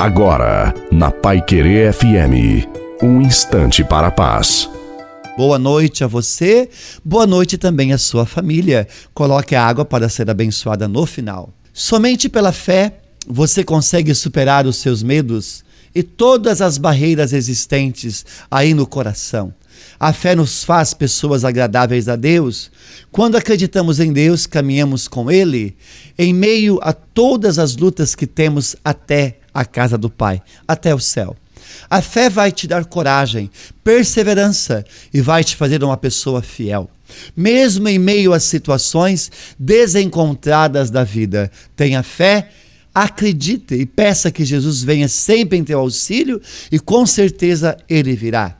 Agora, na Pai Querer FM, um instante para a paz. Boa noite a você, boa noite também à sua família. Coloque a água para ser abençoada no final. Somente pela fé você consegue superar os seus medos e todas as barreiras existentes aí no coração. A fé nos faz pessoas agradáveis a Deus. Quando acreditamos em Deus, caminhamos com Ele em meio a todas as lutas que temos até a casa do Pai, até o céu. A fé vai te dar coragem, perseverança e vai te fazer uma pessoa fiel. Mesmo em meio às situações desencontradas da vida, tenha fé acredite e peça que Jesus venha sempre em teu auxílio e com certeza ele virá.